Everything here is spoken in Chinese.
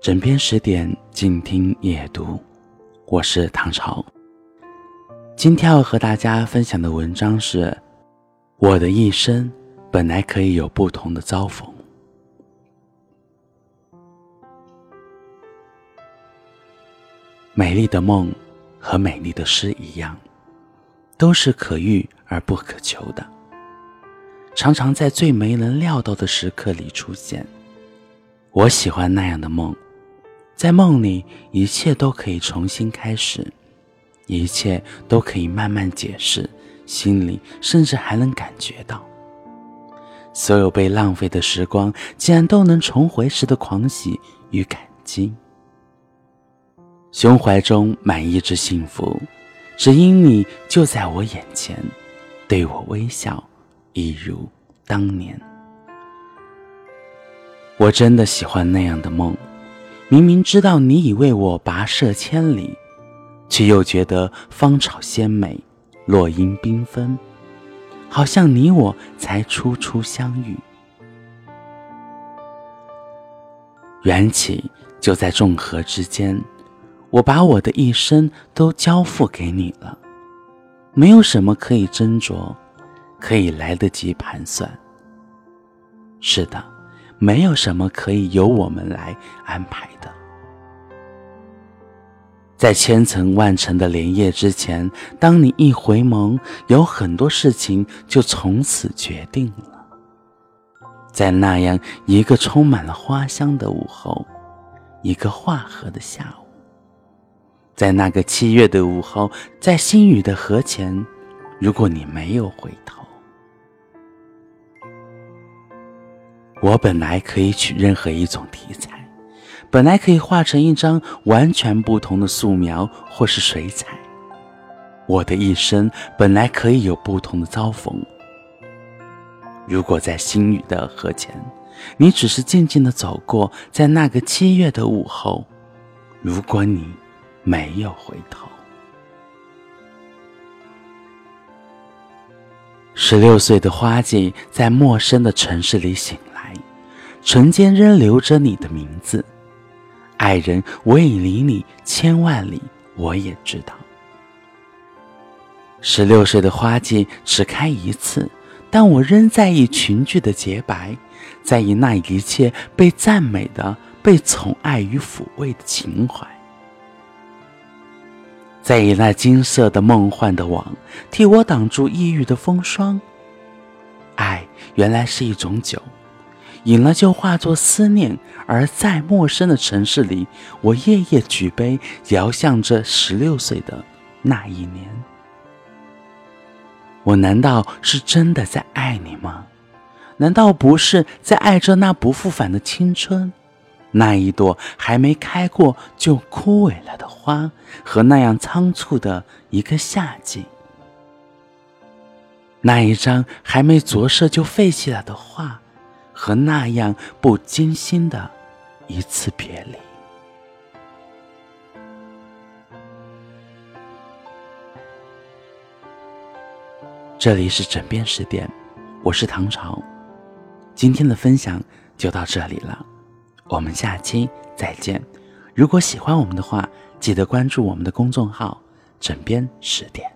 枕边十点，静听夜读。我是唐朝。今天要和大家分享的文章是：我的一生本来可以有不同的遭逢。美丽的梦和美丽的诗一样，都是可遇而不可求的，常常在最没能料到的时刻里出现。我喜欢那样的梦。在梦里，一切都可以重新开始，一切都可以慢慢解释，心里甚至还能感觉到，所有被浪费的时光，竟然都能重回时的狂喜与感激。胸怀中满溢着幸福，只因你就在我眼前，对我微笑，一如当年。我真的喜欢那样的梦。明明知道你已为我跋涉千里，却又觉得芳草鲜美，落英缤纷，好像你我才初初相遇。缘起就在众合之间，我把我的一生都交付给你了，没有什么可以斟酌，可以来得及盘算。是的。没有什么可以由我们来安排的。在千层万层的莲叶之前，当你一回眸，有很多事情就从此决定了。在那样一个充满了花香的午后，一个化河的下午，在那个七月的午后，在新雨的河前，如果你没有回头。我本来可以取任何一种题材，本来可以画成一张完全不同的素描或是水彩。我的一生本来可以有不同的遭逢。如果在星雨的河前，你只是静静的走过，在那个七月的午后，如果你没有回头，十六岁的花季在陌生的城市里醒。唇间仍留着你的名字，爱人，我已离你千万里。我也知道，十六岁的花季只开一次，但我仍在意群聚的洁白，在意那一切被赞美的、被宠爱与抚慰的情怀，在意那金色的梦幻的网，替我挡住抑郁的风霜。爱原来是一种酒。饮了就化作思念，而在陌生的城市里，我夜夜举杯，遥向着十六岁的那一年。我难道是真的在爱你吗？难道不是在爱着那不复返的青春，那一朵还没开过就枯萎了的花，和那样仓促的一个夏季，那一张还没着色就废弃了的画？和那样不经心的一次别离。这里是枕边十点，我是唐朝，今天的分享就到这里了，我们下期再见。如果喜欢我们的话，记得关注我们的公众号“枕边十点”。